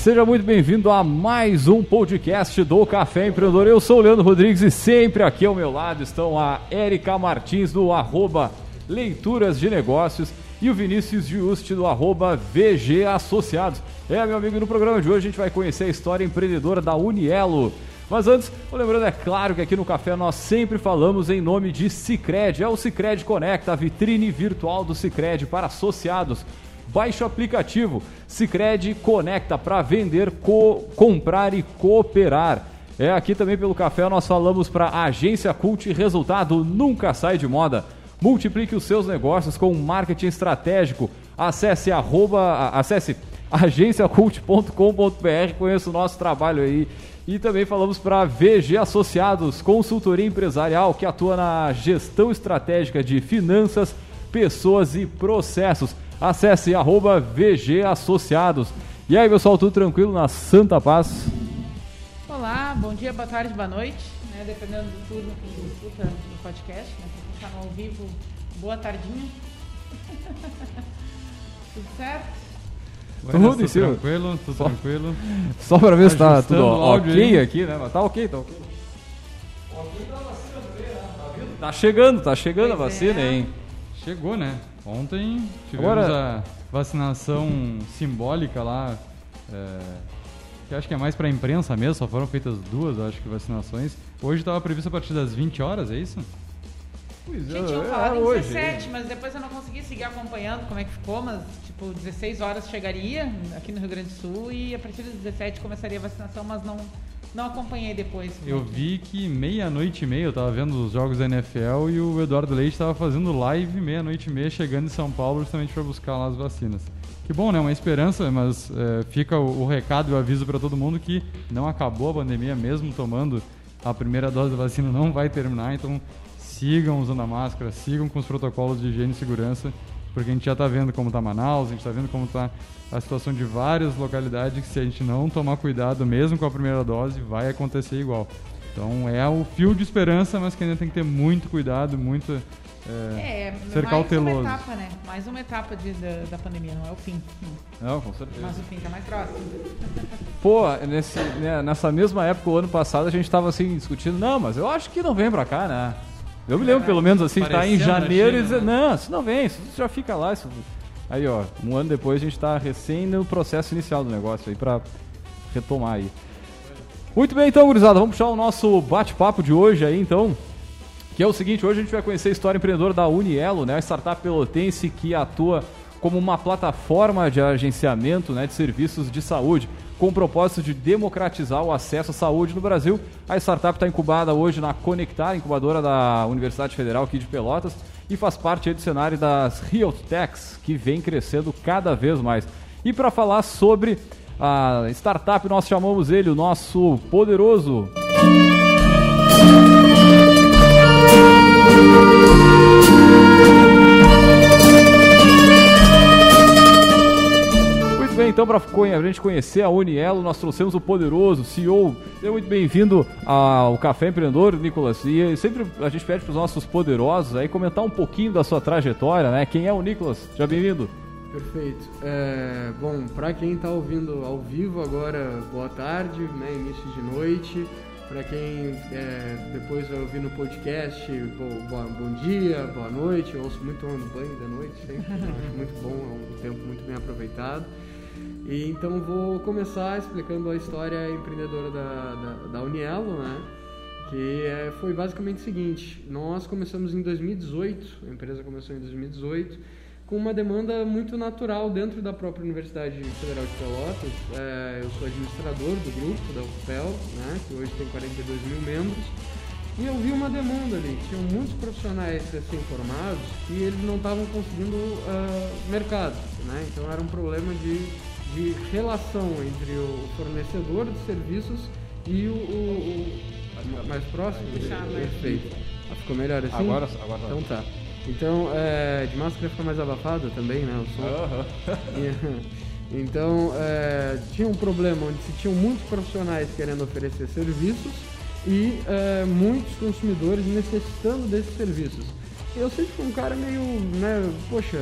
seja muito bem-vindo a mais um podcast do Café Empreendedor. Eu sou o Leandro Rodrigues e sempre aqui ao meu lado estão a Érica Martins do arroba Leituras de Negócios e o Vinícius Giusti do arroba VG Associados. É, meu amigo, no programa de hoje a gente vai conhecer a história empreendedora da Unielo. Mas antes, lembrando, é claro que aqui no Café nós sempre falamos em nome de Cicred. É o Cicred Conecta, a vitrine virtual do Cicred para associados. Baixe o aplicativo Cicred Conecta para vender, co comprar e cooperar. É, aqui também pelo café nós falamos para Agência Cult, resultado nunca sai de moda. Multiplique os seus negócios com marketing estratégico. Acesse arroba, acesse agenciacult.com.br, conheça o nosso trabalho aí. E também falamos para VG Associados, consultoria empresarial que atua na gestão estratégica de finanças, pessoas e processos. Acesse arroba VG Associados. E aí, pessoal, tudo tranquilo na Santa Paz? Olá, bom dia, boa tarde, boa noite, né? Dependendo do turno que escuta no podcast, né? Quem está ao vivo, boa tardinha. tudo certo? Buenas, tudo, tudo tranquilo, tudo só, tranquilo. Só para ver se tá tudo ok aí. aqui, né? Mas tá ok, tá ok. Ok tá né? Tá, vindo? tá chegando, tá chegando pois a vacina, é. hein? Chegou, né? Ontem tivemos Agora... a vacinação simbólica lá, é, que acho que é mais para a imprensa mesmo, só foram feitas duas, acho que, vacinações. Hoje estava previsto a partir das 20 horas, é isso? Pois é, tinham falado é, em 17, mas depois eu não consegui seguir acompanhando como é que ficou, mas tipo, 16 horas chegaria aqui no Rio Grande do Sul e a partir das 17 começaria a vacinação, mas não não acompanhei depois. Eu vi que meia-noite e meia eu tava vendo os jogos da NFL e o Eduardo Leite tava fazendo live meia-noite e meia chegando em São Paulo justamente para buscar lá as vacinas. Que bom, né? Uma esperança, mas é, fica o, o, recado e o aviso para todo mundo que não acabou a pandemia, mesmo tomando a primeira dose da vacina, não vai terminar. Então sigam usando a máscara, sigam com os protocolos de higiene e segurança porque a gente já está vendo como está Manaus, a gente está vendo como está a situação de várias localidades que se a gente não tomar cuidado, mesmo com a primeira dose, vai acontecer igual. Então é o fio de esperança, mas que ainda tem que ter muito cuidado, muito é, é ser mais cauteloso. uma etapa, né? Mais uma etapa de, da, da pandemia, não é o fim. Não, com certeza. Mas o fim está mais próximo. Pô, nesse, né, nessa mesma época, o ano passado, a gente estava assim discutindo, não, mas eu acho que não vem para cá, né? Eu me lembro, pelo menos assim, estar tá em janeiro e dizer, né? não, isso não vem, isso já fica lá. Isso... Aí, ó, um ano depois a gente está recém no processo inicial do negócio aí para retomar aí. Muito bem, então, gurizada, vamos puxar o nosso bate-papo de hoje aí, então. Que é o seguinte, hoje a gente vai conhecer a história empreendedora da Unielo, né? A startup pelotense que atua como uma plataforma de agenciamento né, de serviços de saúde com o propósito de democratizar o acesso à saúde no Brasil. A startup está incubada hoje na Conectar, incubadora da Universidade Federal aqui de Pelotas, e faz parte do cenário das Health Techs, que vem crescendo cada vez mais. E para falar sobre a startup, nós chamamos ele, o nosso poderoso. Então, para a gente conhecer a Unielo, nós trouxemos o poderoso CEO. Seja muito bem-vindo ao Café Empreendedor, Nicolas. E sempre a gente pede para os nossos poderosos aí comentar um pouquinho da sua trajetória, né? Quem é o Nicolas? Já bem-vindo. Perfeito. É, bom, para quem está ouvindo ao vivo agora, boa tarde, né, início de noite. Para quem é, depois vai ouvir no podcast, bom, bom dia, boa noite. Eu ouço muito no banho da noite, sempre. acho muito bom, é um tempo muito bem aproveitado. E então vou começar explicando a história empreendedora da, da, da Unielo, né? Que é, foi basicamente o seguinte: nós começamos em 2018, a empresa começou em 2018, com uma demanda muito natural dentro da própria Universidade Federal de Pelotas. É, eu sou administrador do grupo da UFPEL, né? Que hoje tem 42 mil membros. E eu vi uma demanda ali, tinham muitos profissionais recém-formados e eles não estavam conseguindo uh, mercado, né? Então era um problema de de relação entre o fornecedor de serviços e o, o, o mais próximo. Perfeito. Ah, ficou melhor assim? Agora, agora Então tá. Então, é, de máscara fica mais abafado também, né? O som. então, é, tinha um problema onde se tinham muitos profissionais querendo oferecer serviços e é, muitos consumidores necessitando desses serviços. Eu sempre fui um cara meio, né, poxa,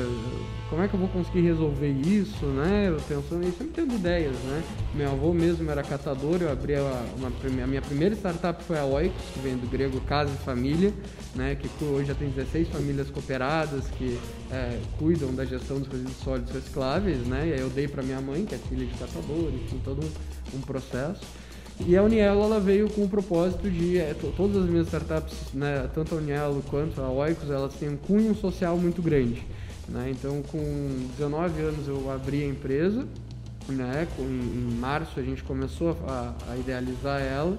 como é que eu vou conseguir resolver isso, né? Eu pensando e sempre tendo ideias, né? Meu avô mesmo era catador, eu abri a, uma, a minha primeira startup foi a Oikos, que vem do grego casa e família, né? Que hoje já tem 16 famílias cooperadas que é, cuidam da gestão dos resíduos sólidos recicláveis, né? E aí eu dei para minha mãe, que é filha de catador, enfim, todo um, um processo. E a Unielo ela veio com o propósito de é, todas as minhas startups, né, tanto a Unielo quanto a Oikos, elas têm um cunho social muito grande. Né? Então, com 19 anos eu abri a empresa, né? Com, em, março a gente começou a, a, idealizar ela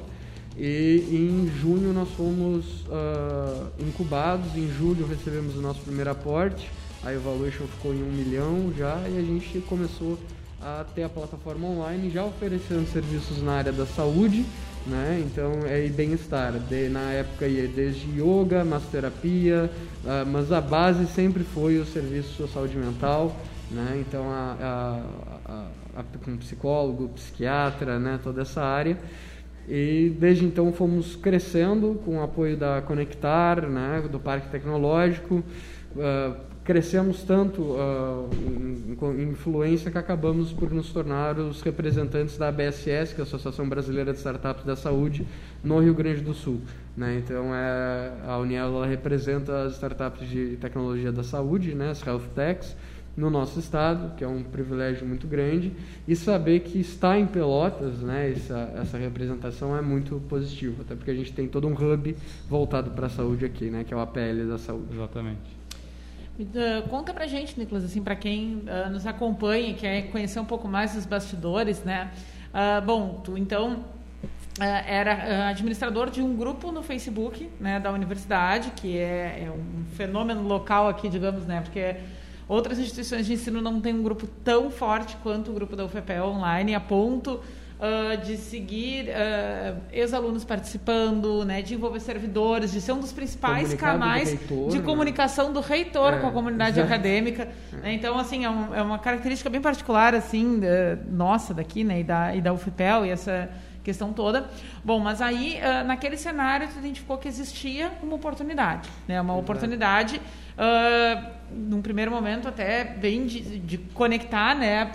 e em junho nós fomos uh, incubados, em julho recebemos o nosso primeiro aporte, a Evaluation ficou em um milhão já e a gente começou a ter a plataforma online já oferecendo serviços na área da saúde, né? Então é bem-estar. Na época ia desde yoga, massoterapia, uh, mas a base sempre foi o serviço de saúde mental, né? Então a, a, a, com psicólogo, psiquiatra, né? Toda essa área. E desde então fomos crescendo com o apoio da Conectar, né? Do Parque Tecnológico. Uh, crescemos tanto uh, em, em, influência que acabamos por nos tornar os representantes da ABSS, que é a Associação Brasileira de Startups da Saúde, no Rio Grande do Sul. Né? Então, é, a União ela representa as startups de tecnologia da saúde, né? as health techs, no nosso estado, que é um privilégio muito grande, e saber que está em Pelotas, né, essa, essa representação é muito positivo, até porque a gente tem todo um hub voltado para a saúde aqui, né, que é o APL da saúde. Exatamente. Conta pra gente, Nicolas, assim, para quem uh, nos acompanha, quer conhecer um pouco mais dos bastidores, né? Uh, bom, tu então era administrador de um grupo no Facebook, né, da universidade, que é, é, um fenômeno local aqui, digamos, né? Porque outras instituições de ensino não têm um grupo tão forte quanto o grupo da UFPE online, a ponto uh, de seguir uh, ex-alunos participando, né, de envolver servidores, de ser um dos principais canais reitor, de né? comunicação né? do reitor é, com a comunidade acadêmica. Né? Então, assim, é, um, é, uma característica bem particular, assim, da, nossa daqui, né, e da, e da UFPEL, e essa questão toda. Bom, mas aí, uh, naquele cenário, tu identificou que existia uma oportunidade, né? Uma Exato. oportunidade, uh, num primeiro momento, até bem de, de conectar né,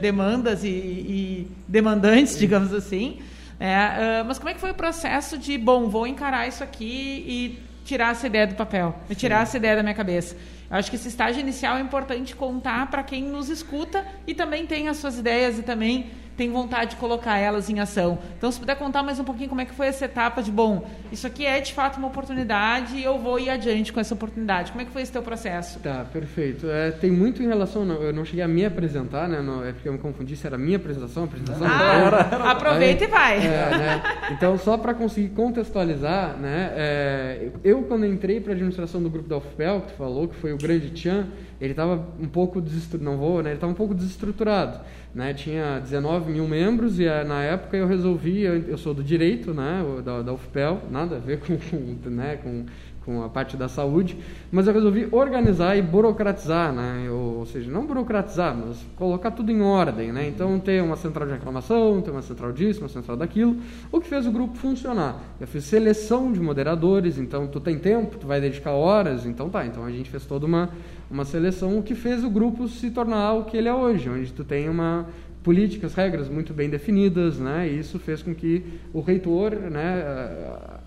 demandas e, e demandantes, digamos assim. Uh, mas como é que foi o processo de, bom, vou encarar isso aqui e tirar essa ideia do papel, tirar Sim. essa ideia da minha cabeça? Eu acho que esse estágio inicial é importante contar para quem nos escuta e também tem as suas ideias e também tem vontade de colocar elas em ação. Então, se puder contar mais um pouquinho como é que foi essa etapa de, bom, isso aqui é de fato uma oportunidade e eu vou ir adiante com essa oportunidade. Como é que foi esse teu processo? Tá, perfeito. É, tem muito em relação, não, eu não cheguei a me apresentar, né? Não, é porque eu me confundi se era minha apresentação, a apresentação. Ah, era, era, aproveita e vai. É, né? Então, só para conseguir contextualizar, né? É, eu, quando entrei para a administração do grupo da UFPEL, que tu falou, que foi o grande Tchan, ele estava um pouco não vou, né? Ele estava um pouco desestruturado. Né, tinha 19 mil membros e eh, na época eu resolvi, eu, sou do direito, né, da, da UFPEL, nada a ver com, com, né, com, com a parte da saúde, mas eu resolvi organizar e burocratizar, né, ou, ou, seja, não burocratizar, mas colocar tudo em ordem, né, então ter uma central de reclamação, ter uma central disso, uma central daquilo, o que fez o grupo funcionar. Eu fiz seleção de moderadores, então tu tem tempo, tu vai dedicar horas, então tá, então a gente fez toda uma uma seleção, o que fez o grupo se tornar o que ele é hoje, onde tu tem uma políticas, regras muito bem definidas, né? E isso fez com que o reitor, né,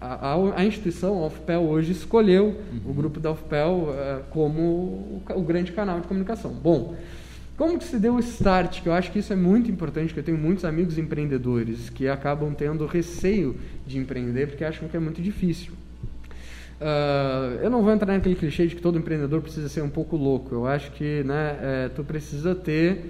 a, a, a instituição, a UFPEL hoje escolheu uhum. o grupo da UFPEL uh, como o, o, grande canal de comunicação. Bom, como que se deu o start? Que eu acho que isso é muito importante, que eu tenho muitos amigos empreendedores que acabam tendo receio de empreender porque acham que é muito difícil. Uh, eu não vou entrar naquele clichê de que todo empreendedor precisa ser um pouco louco. Eu acho que né, é, tu precisa ter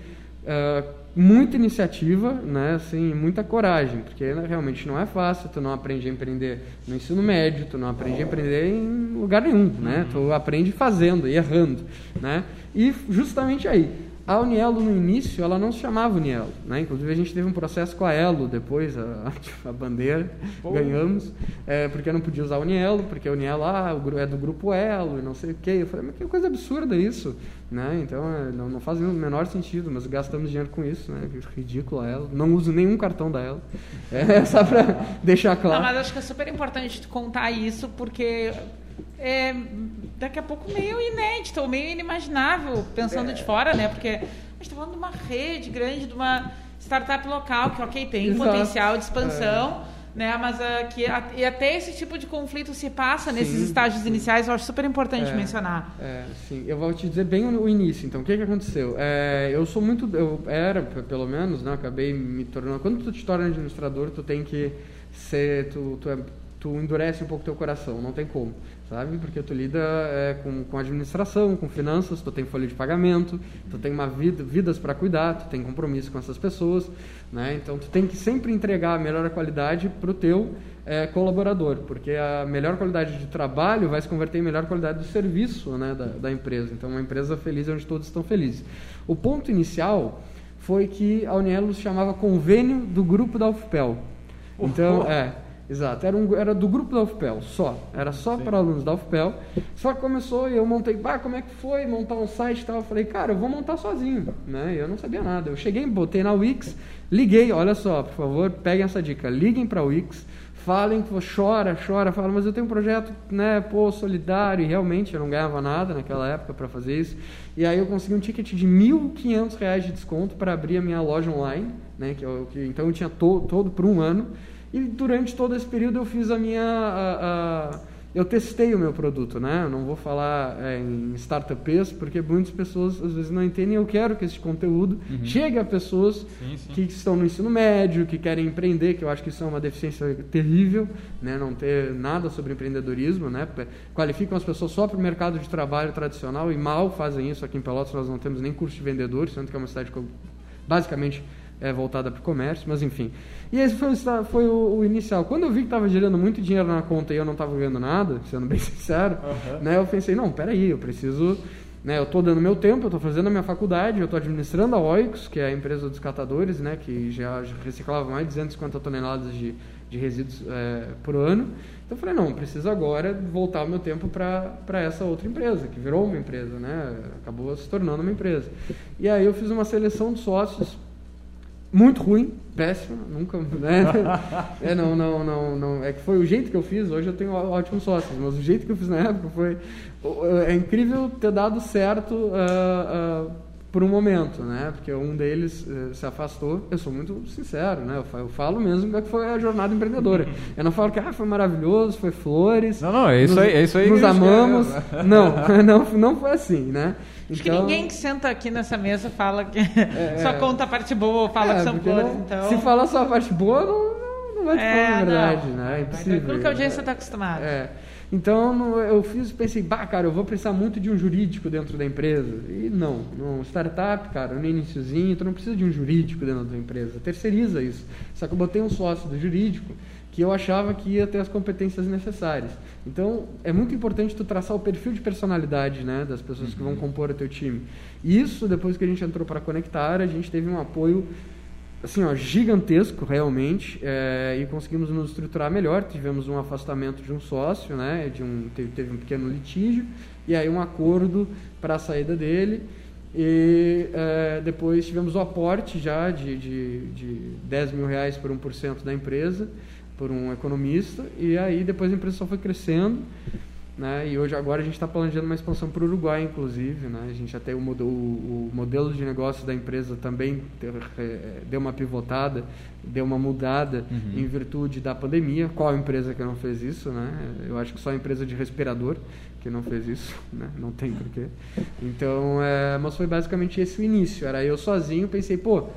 uh, muita iniciativa, né, assim, muita coragem, porque né, realmente não é fácil. Tu não aprende a empreender no ensino médio, tu não aprende a empreender em lugar nenhum, né? Uhum. Tu aprende fazendo e errando, né? E justamente aí a Unielo, no início, ela não se chamava Unielo. Né? Inclusive, a gente teve um processo com a Elo depois, a, a bandeira, Pô. ganhamos, é, porque não podia usar a Unielo, porque a Unielo ah, é do grupo Elo e não sei o quê. Eu falei, mas que coisa absurda isso. Né? Então, é, não, não faz o menor sentido, mas gastamos dinheiro com isso. Né? Ridículo a Elo. Não uso nenhum cartão da Elo. É só para deixar claro. Não, mas acho que é super importante contar isso, porque é, daqui a pouco meio inédita, ou meio inimaginável, pensando é. de fora, né? Porque a gente está falando de uma rede grande, de uma startup local que, ok, tem Exato. potencial de expansão. É né? Mas uh, que a, e até esse tipo de conflito se passa sim. nesses estágios iniciais, eu acho super importante é, mencionar. É, sim. Eu vou te dizer bem o, o início. Então, o que que aconteceu? É, eu sou muito, eu era pelo menos, né? Acabei me tornando. Quando tu te torna administrador, tu tem que ser, tu, tu, é, tu endurece um pouco teu coração. Não tem como sabe? Porque tu lida é, com, com administração, com finanças, tu tem folha de pagamento, tu tem uma vida, vidas para cuidar, tu tem compromisso com essas pessoas, né? Então tu tem que sempre entregar a melhor qualidade para o teu é, colaborador, porque a melhor qualidade de trabalho vai se converter em melhor qualidade de serviço, né, da, da empresa. Então uma empresa feliz é onde todos estão felizes. O ponto inicial foi que a Unielo se chamava convênio do grupo da UFPEL. Então, é, Exato, era, um, era do grupo da UFPEL, só. Era só para alunos da UFPEL. Só que começou e eu montei, bah, como é que foi montar um site e tal? Eu falei, cara, eu vou montar sozinho, né? Eu não sabia nada. Eu cheguei, botei na Wix, liguei, olha só, por favor, peguem essa dica, liguem para a Wix, falem, chora, chora, fala, mas eu tenho um projeto, né, pô, solidário, e realmente eu não ganhava nada naquela época para fazer isso. E aí eu consegui um ticket de R$ 1.500 de desconto para abrir a minha loja online, né, que, eu, que então eu tinha to, todo por um ano. E durante todo esse período eu fiz a minha. A, a, eu testei o meu produto, né? Eu não vou falar é, em startups, porque muitas pessoas às vezes não entendem. Eu quero que esse conteúdo uhum. chegue a pessoas sim, sim. que estão no ensino médio, que querem empreender, que eu acho que isso é uma deficiência terrível, né? Não ter nada sobre empreendedorismo, né? Qualificam as pessoas só para o mercado de trabalho tradicional e mal fazem isso. Aqui em Pelotas nós não temos nem curso de vendedor, sendo que é uma cidade que basicamente é voltada para o comércio, mas enfim. E esse foi, foi o, o, inicial. Quando eu vi que estava gerando muito dinheiro na conta e eu não estava ganhando nada, sendo bem sincero, uhum. né, eu pensei, não, peraí, eu preciso... Né, eu estou dando meu tempo, eu estou fazendo a minha faculdade, eu estou administrando a Oicos, que é a empresa dos catadores, né, que já, já reciclava mais de 250 toneladas de, de resíduos é, por ano. Então eu falei, não, preciso agora voltar o meu tempo para essa outra empresa, que virou uma empresa, né, acabou se tornando uma empresa. E aí eu fiz uma seleção de sócios muito ruim, péssima, nunca, né? é, não, não, não, não, é que foi o jeito que eu fiz, hoje eu tenho ótimos sócios, mas o jeito que eu fiz na época foi, é incrível ter dado certo uh, uh, por um momento, né? Porque um deles uh, se afastou, eu sou muito sincero, né? Eu falo, eu falo mesmo que foi a jornada empreendedora. Eu não falo que ah, foi maravilhoso, foi flores. Não, não, é isso nos, aí, é isso aí. Nos amamos. Não, não, não foi assim, né? Acho então, que ninguém que senta aqui nessa mesa fala que é, só conta a parte boa ou fala é, que são flores. Então... Se falar só a parte boa, não, não vai te é, falar a verdade, não. né? É impossível. Aquilo que a audiência está acostumada. É. Então eu fiz, pensei, bah, cara, eu vou precisar muito de um jurídico dentro da empresa. E não, não, startup, cara, no iníciozinho, tu não precisa de um jurídico dentro da empresa, terceiriza isso. Só que eu botei um sócio do jurídico que eu achava que ia ter as competências necessárias. Então, é muito importante tu traçar o perfil de personalidade, né, das pessoas uhum. que vão uhum. compor o teu time. Isso, depois que a gente entrou para conectar, a gente teve um apoio assim, ó, gigantesco realmente é, e conseguimos nos estruturar melhor. Tivemos um afastamento de um sócio, né, de um teve, teve um pequeno litígio e aí um acordo para a saída dele. E é, depois tivemos o aporte já de, de, de 10 mil reais por 1% da empresa por um economista, e aí depois a empresa só foi crescendo, né? E hoje agora a gente está planejando uma expansão para o Uruguai, inclusive, né? A gente até o, o, o modelo de negócio da empresa também é, deu uma pivotada, deu uma mudada uhum. em virtude da pandemia. Qual empresa que não fez isso, né? Eu acho que só a empresa de respirador que não fez isso, né? Não tem porquê. Então, é, mas foi basicamente esse o início. Era eu sozinho, pensei, pô,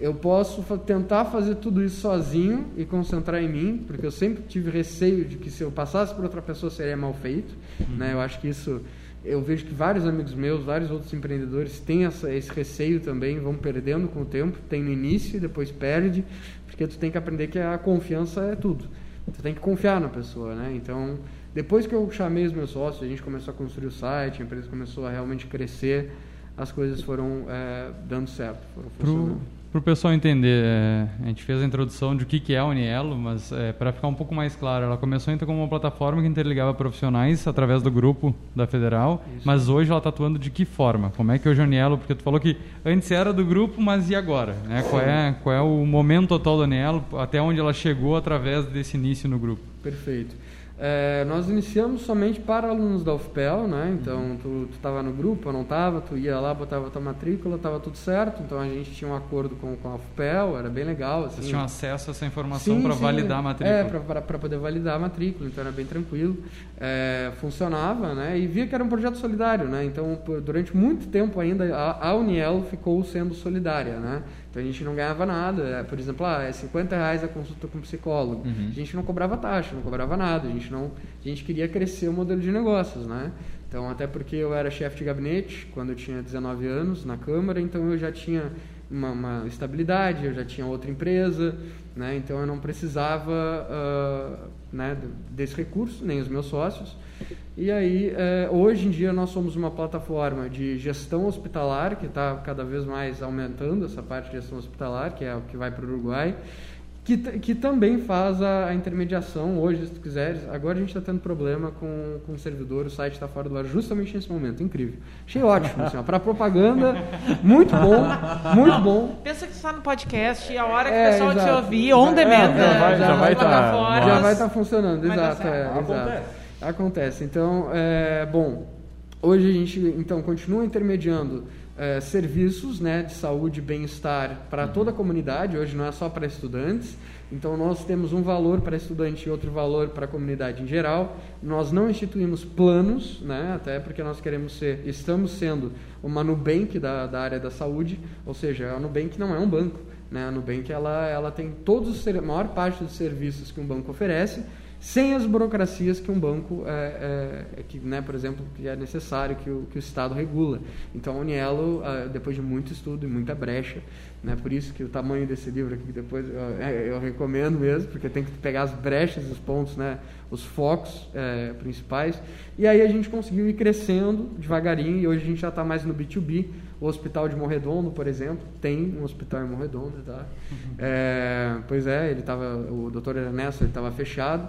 eu posso tentar fazer tudo isso sozinho e concentrar em mim, porque eu sempre tive receio de que se eu passasse por outra pessoa seria mal feito. Uhum. Né? Eu acho que isso. Eu vejo que vários amigos meus, vários outros empreendedores têm essa, esse receio também, vão perdendo com o tempo. Tem no início e depois perde, porque tu tem que aprender que a confiança é tudo. Tu tem que confiar na pessoa, né? Então, depois que eu chamei os meus sócios, a gente começou a construir o site, a empresa começou a realmente crescer, as coisas foram é, dando certo, foram funcionando. Para o pessoal entender, é, a gente fez a introdução de o que, que é a Unielo, mas é, para ficar um pouco mais claro, ela começou então como uma plataforma que interligava profissionais através do grupo da Federal, Isso. mas hoje ela está atuando de que forma? Como é que hoje a Unielo, porque tu falou que antes era do grupo, mas e agora? Né? Qual, é, qual é o momento atual da Unielo, até onde ela chegou através desse início no grupo? Perfeito. É, nós iniciamos somente para alunos da UFPEL, né? Então, uhum. tu estava no grupo, eu não estava, tu ia lá, botava tua matrícula, estava tudo certo. Então, a gente tinha um acordo com, com a UFPEL, era bem legal. Assim. Vocês tinham acesso a essa informação para validar a matrícula? É, para poder validar a matrícula, então era bem tranquilo. É, funcionava, né? E via que era um projeto solidário, né? Então, por, durante muito tempo ainda, a, a Uniel ficou sendo solidária, né? Então a gente não ganhava nada. É, por exemplo, ah, é 50 reais a consulta com psicólogo. Uhum. A gente não cobrava taxa, não cobrava nada. A gente, não, a gente queria crescer o modelo de negócios, né? Então, até porque eu era chefe de gabinete quando eu tinha 19 anos na Câmara, então eu já tinha uma, uma estabilidade, eu já tinha outra empresa, né? Então eu não precisava uh, né, desse recurso, nem os meus sócios. E aí, é, hoje em dia, nós somos uma plataforma de gestão hospitalar, que está cada vez mais aumentando essa parte de gestão hospitalar, que é o que vai para o Uruguai, que, que também faz a, a, intermediação hoje, se tu quiseres. Agora a gente está tendo problema com, com o servidor, o site está fora do ar justamente nesse momento. Incrível. Achei ótimo, assim, para propaganda, muito bom, muito bom. Pensa que está no podcast e a hora que é, o pessoal exato. te ouvir, on demand. É, já vai estar já vai tá, já vai tá funcionando, exato. É, exato. Acontece. Então, é, bom, hoje a gente então continua intermediando é, serviços né, de saúde e bem-estar para uhum. toda a comunidade, hoje não é só para estudantes. Então, nós temos um valor para estudante e outro valor para a comunidade em geral. Nós não instituímos planos, né, até porque nós queremos ser, estamos sendo uma Nubank da, da área da saúde, ou seja, a Nubank não é um banco. Né? A Nubank ela, ela tem todos os, a maior parte dos serviços que um banco oferece, sem as burocracias que um banco, é, é, é, que, né, por exemplo, que é necessário que o, que o Estado regula. Então, a Unielo, é, depois de muito estudo e muita brecha, né, por isso que o tamanho desse livro aqui, depois eu, é, eu recomendo mesmo, porque tem que pegar as brechas, os pontos, né, os focos é, principais, e aí a gente conseguiu ir crescendo devagarinho, e hoje a gente já está mais no B2B, o hospital de Morredondo, por exemplo, tem um hospital em Morredondo, tá? Uhum. É, pois é, ele tava, o doutor Ernesto, ele estava fechado,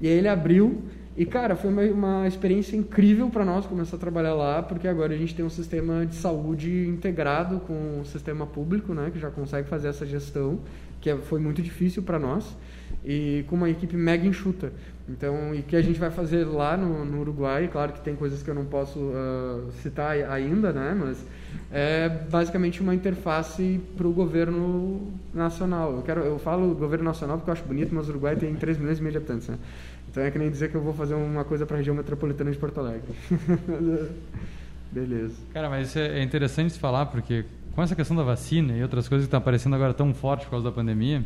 e aí ele abriu, e cara, foi uma, uma experiência incrível para nós começar a trabalhar lá, porque agora a gente tem um sistema de saúde integrado com o sistema público, né, que já consegue fazer essa gestão, que é, foi muito difícil para nós, e com uma equipe mega enxuta. Então, e que a gente vai fazer lá no, no Uruguai, claro que tem coisas que eu não posso uh, citar ainda, né, mas é basicamente uma interface para o governo nacional. Eu, quero, eu falo governo nacional porque eu acho bonito, mas o Uruguai tem 3 milhões e meio de habitantes. Né? Então é que nem dizer que eu vou fazer uma coisa para a região metropolitana de Porto Alegre. Beleza. Cara, mas isso é interessante se falar porque com essa questão da vacina e outras coisas que estão aparecendo agora tão forte por causa da pandemia,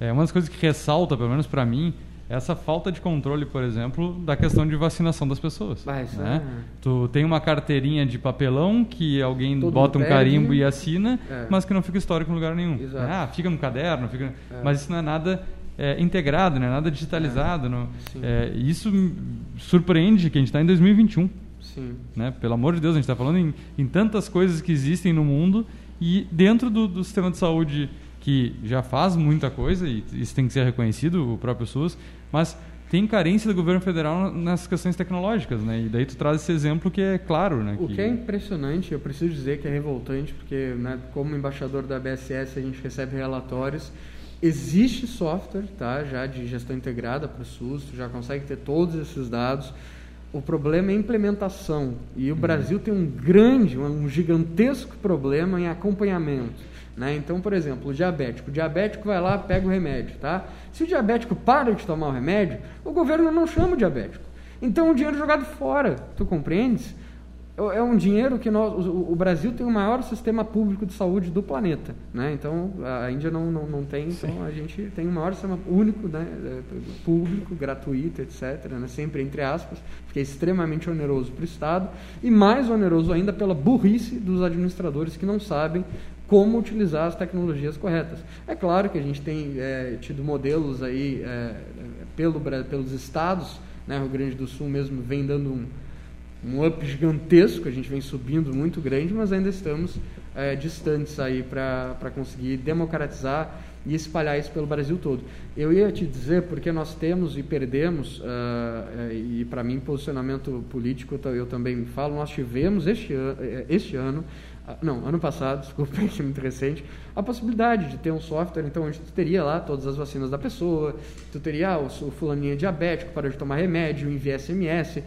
é uma das coisas que ressalta, pelo menos para mim, essa falta de controle, por exemplo, da questão de vacinação das pessoas. Ah, né? é. Tu tem uma carteirinha de papelão que alguém Todo bota um carimbo e assina, é. mas que não fica histórico em lugar nenhum. Exato. Ah, fica no caderno, fica... É. mas isso não é nada é, integrado, não é nada digitalizado. Não... É, isso surpreende que a gente está em 2021. Sim. Né? Pelo amor de Deus, a gente está falando em, em tantas coisas que existem no mundo e dentro do, do sistema de saúde que já faz muita coisa, e isso tem que ser reconhecido, o próprio SUS, mas tem carência do governo federal nas questões tecnológicas, né? E daí tu traz esse exemplo que é claro, né? O que, que é impressionante, eu preciso dizer que é revoltante, porque né, como embaixador da BSS a gente recebe relatórios, existe software, tá? Já de gestão integrada para o SUS, já consegue ter todos esses dados. O problema é a implementação. E o uhum. Brasil tem um grande, um gigantesco problema em acompanhamento. Né? Então, por exemplo, o diabético. O diabético vai lá, pega o remédio. Tá? Se o diabético para de tomar o remédio, o governo não chama o diabético. Então, o dinheiro é jogado fora. Tu compreendes? É, é um dinheiro que nós, o, Brasil tem o maior sistema público de saúde do planeta, né? Então a Índia não, não, não tem, então Sim. a gente tem o maior sistema único, né? É, público, gratuito, etc. Né? Sempre entre aspas, que é extremamente oneroso para o Estado e mais oneroso ainda pela burrice dos administradores que não sabem como utilizar as tecnologias corretas. É claro que a gente tem é, tido modelos aí é, pelo, pelos estados, né, Rio Grande do Sul mesmo vem dando um, um up gigantesco, a gente vem subindo muito grande, mas ainda estamos é, distantes aí para conseguir democratizar e espalhar isso pelo Brasil todo. Eu ia te dizer porque nós temos e perdemos, uh, e para mim posicionamento político eu também falo, nós tivemos este, an este ano não, ano passado, desculpa, é muito recente, a possibilidade de ter um software, então, onde tu teria lá todas as vacinas da pessoa, tu teria o, o fulaninho diabético para de tomar remédio, enviar SMS,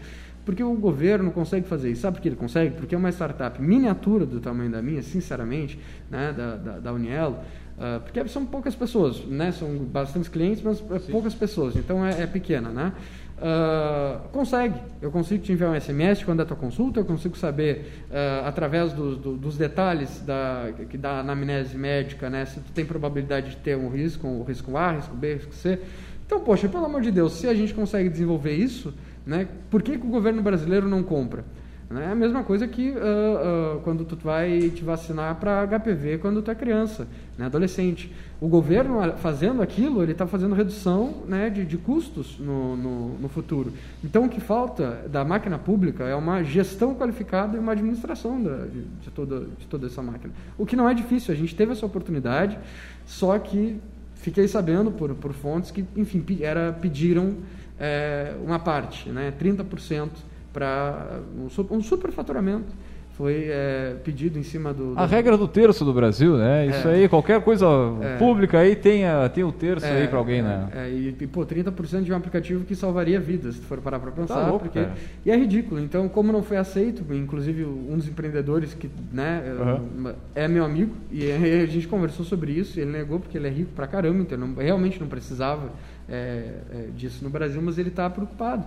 porque o governo consegue fazer isso. Sabe por que ele consegue? Porque é uma startup miniatura do tamanho da minha, sinceramente, né, da, da, da Unielo, uh, porque são poucas pessoas, né, são bastantes clientes, mas é poucas pessoas, então é, é pequena, né? Uh, consegue. Eu consigo te enviar um SMS quando é a tua consulta, eu consigo saber, uh, através do, do, dos detalhes da, que dá na anamnese médica, né, se tu tem probabilidade de ter um risco, um risco A, risco B, risco C. Então, poxa, pelo amor de Deus, se a gente consegue desenvolver isso, né, por que, que o governo brasileiro não compra? É a mesma coisa que uh, uh, quando tu vai te vacinar para HPV quando tu é criança, né, adolescente. O governo fazendo aquilo, ele está fazendo redução né, de, de custos no, no, no, futuro. Então, o que falta da máquina pública é uma gestão qualificada e uma administração da, de, de, toda, de toda essa máquina. O que não é difícil, a gente teve essa oportunidade, só que fiquei sabendo por, por fontes que, enfim, era, pediram é, uma parte, né, 30% para um, um superfaturamento foi é, pedido em cima do, do, A regra do terço do Brasil, né? Isso é, aí, qualquer coisa é, pública aí tem, a, tem o terço aí para alguém, né? É, e, e, pô, 30% de um aplicativo que salvaria vidas, se for parar para pensar. Tá louco, porque, e é ridículo. Então, como não foi aceito, inclusive um dos empreendedores que né, uhum. é meu amigo, e a gente conversou sobre isso, ele negou porque ele é rico pra caramba, então não, realmente não precisava é, disso no Brasil, mas ele está preocupado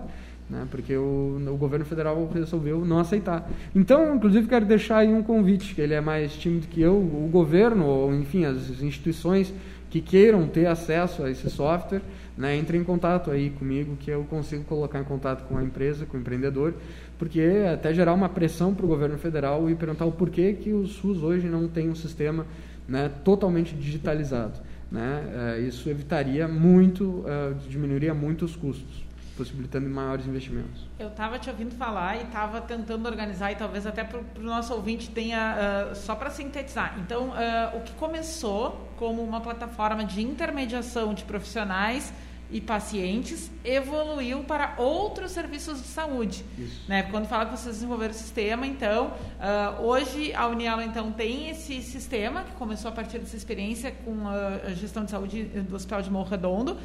né? porque o, o, governo federal resolveu não aceitar. Então, inclusive, quero deixar aí um convite, que ele é mais tímido que eu, o governo, ou enfim, as instituições que queiram ter acesso a esse software, né, entrem em contato aí comigo, que eu consigo colocar em contato com a empresa, com o empreendedor, porque até gerar uma pressão para o governo federal e perguntar o porquê que o SUS hoje não tem um sistema né, totalmente digitalizado. Né? É, isso evitaria muito, uh, diminuiria muito os custos possibilitando maiores investimentos. Eu estava te ouvindo falar e estava tentando organizar e talvez até para o nosso ouvinte tenha uh, só para sintetizar. Então, uh, o que começou como uma plataforma de intermediação de profissionais e pacientes evoluiu para outros serviços de saúde. Né? Quando fala que vocês desenvolveram o sistema, então, uh, hoje a Uniela então tem esse sistema que começou a partir dessa experiência com a gestão de saúde do Hospital de Morro Redondo.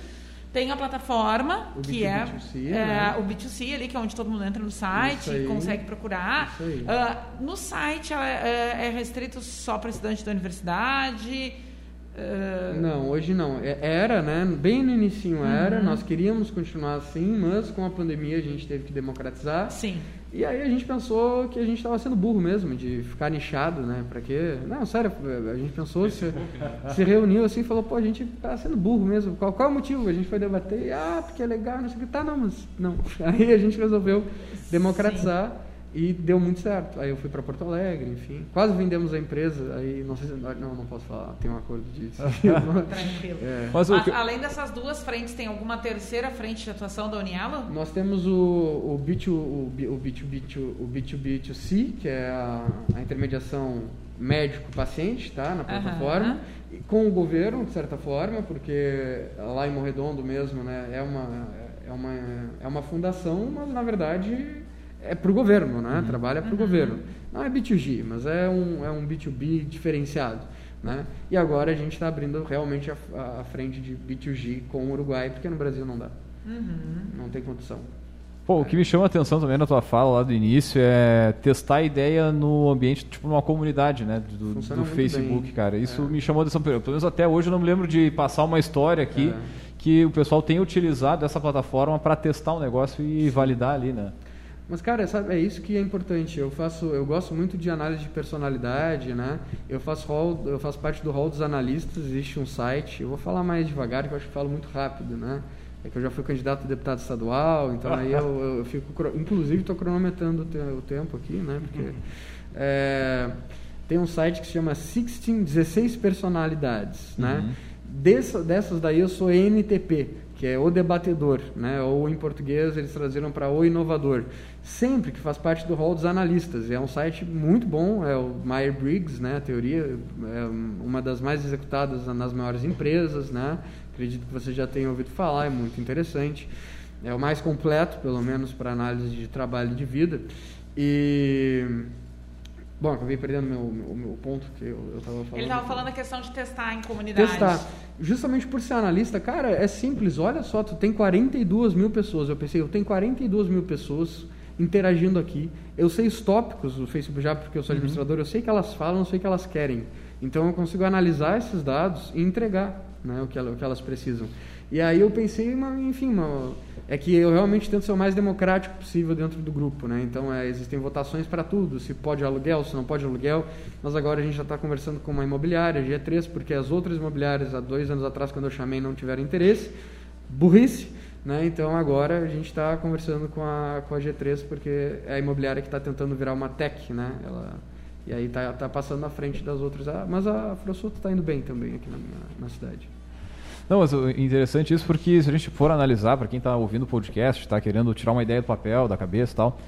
Tem a plataforma, o que é, B2C, é né? o B2C ali, que é onde todo mundo entra no site e consegue procurar. Uh, no site é, é restrito só para estudante da universidade. Uh... Não, hoje não. É, era, né? Bem no início uhum. era. Nós queríamos continuar assim, mas com a pandemia a gente teve que democratizar. Sim. E aí a gente pensou que a gente estava sendo burro mesmo, de ficar nichado, né? Pra quê? Não, sério, a gente pensou, se, se reuniu assim e falou, pô, a gente tá sendo burro mesmo. Qual, qual é o motivo? A gente foi debater, ah, porque é legal, não sei o que. Tá, não, mas não. Aí a gente resolveu democratizar. Sim. E deu muito certo. Aí eu fui para Porto Alegre, enfim. Quase vendemos a empresa. Aí não sei se. Não, não posso falar. Tem um acordo disso. Tranquilo. É. Mas, além dessas duas frentes, tem alguma terceira frente de atuação da Unielo? Nós temos o, o, B2, o, o, B2B2, o B2B2C, que é a, a intermediação médico-paciente, tá? Na plataforma. Uhum. E com o governo, de certa forma, porque lá em Morredondo mesmo, né? É uma, é uma, é uma fundação, mas na verdade é para o governo, né? Uhum. Trabalha para o uhum. governo. Não é B2G, mas é um, é um B2B diferenciado. Né? E agora a gente está abrindo realmente a, a, frente de B2G com o Uruguai, porque no Brasil não dá. Uhum. Não tem condição. Pô, o que me chama a atenção também na tua fala lá do início é testar a ideia no ambiente, tipo numa comunidade, né? Do, do Facebook, bem. cara. Isso é. me chamou a atenção. Pelo menos até hoje eu não me lembro de passar uma história aqui é. que o pessoal tem utilizado essa plataforma para testar o um negócio e validar ali, né? Mas, cara, sabe, é isso que é importante. Eu faço, eu gosto muito de análise de personalidade, né? Eu faço hall, eu faço parte do hall dos analistas, existe um site. Eu vou falar mais devagar, que eu acho que falo muito rápido, né? É que eu já fui candidato a deputado estadual, então aí eu, eu fico, inclusive, estou cronometrando o tempo aqui, né? Porque é, tem um site que se chama 16, 16 personalidades, né? uhum. Dessa, dessas daí eu sou NTP, que é o debatedor, né? ou em português eles traduziram para o inovador, sempre que faz parte do rol dos analistas. É um site muito bom, é o Meyer-Briggs, né? a teoria, é uma das mais executadas nas maiores empresas, né? acredito que você já tenha ouvido falar, é muito interessante. É o mais completo, pelo menos para análise de trabalho e de vida. E Bom, acabei perdendo meu, meu, meu ponto que eu, estava falando. Ele estava falando a questão de testar em comunidade. Testar. Justamente por ser analista, cara, é simples. Olha só, tu tem 42 mil pessoas. Eu pensei, eu tenho 42 mil pessoas interagindo aqui. Eu sei os tópicos do Facebook já porque eu sou uhum. administrador, uhum. eu sei que elas falam, eu sei que elas querem. Então eu consigo analisar esses dados e entregar né, o, que, o que elas precisam. E aí eu pensei, enfim, é que eu realmente tento ser o mais democrático possível dentro do grupo, né? Então é, existem votações para tudo, se pode aluguel, se não pode aluguel. Mas agora a gente já está conversando com uma imobiliária, G3, porque as outras imobiliárias há dois anos atrás, quando eu chamei, não tiveram interesse. Burrice. Né? Então agora a gente está conversando com a, com a G3 porque é a imobiliária que está tentando virar uma tech, né? Ela, e aí está tá passando na frente das outras. Ah, mas a Frossoto está indo bem também aqui na, minha, na cidade. Não, mas interessante isso porque se a gente for analisar, para quem está ouvindo o podcast, está querendo tirar uma ideia do papel, da cabeça e tal,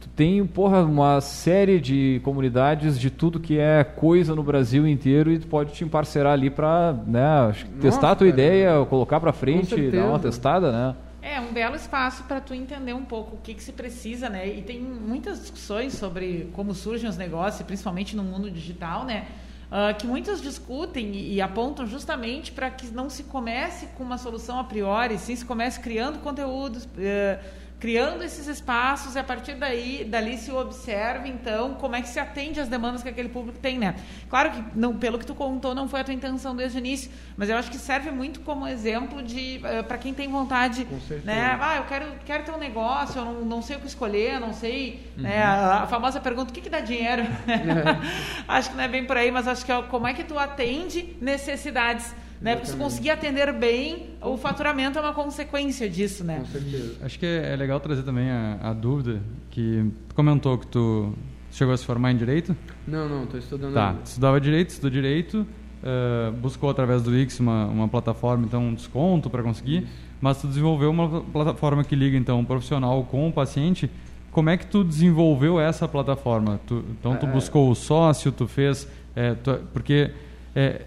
tu tem, porra, uma série de comunidades de tudo que é coisa no Brasil inteiro e tu pode te emparcerar ali para né, testar a tua cara, ideia, colocar para frente, dar uma testada, né? É um belo espaço para tu entender um pouco o que, que se precisa, né? E tem muitas discussões sobre como surgem os negócios, principalmente no mundo digital, né? Uh, que muitos discutem e, apontam justamente para que não se comece com uma solução a priori, sim se comece criando conteúdos. Uh, criando esses espaços e a partir daí dali se observa então como é que se atende às demandas que aquele público tem né? Claro que não pelo que tu contou não foi a tua intenção desde o início mas eu acho que serve muito como exemplo de uh, eh, para quem tem vontade né? Ah eu quero quero ter um negócio eu não, não sei o que escolher não sei uhum. né? A, a, famosa pergunta o que que dá dinheiro? Acho que não é bem por aí mas acho que é, como é que tu atende necessidades né? Porque se conseguir atender bem, o faturamento é uma consequência disso, né? Com certeza. Acho que é, legal trazer também a, a, dúvida que tu comentou que tu chegou a se formar em Direito? Não, não, estou estudando Tá, ainda. estudava Direito, estudou Direito, uh, buscou através do Wix uma, uma plataforma, então um desconto para conseguir, Isso. mas tu desenvolveu uma plataforma que liga então o profissional com o paciente. Como é que tu desenvolveu essa plataforma? Tu, então tu é... buscou o sócio, tu fez... É, tu, porque... É,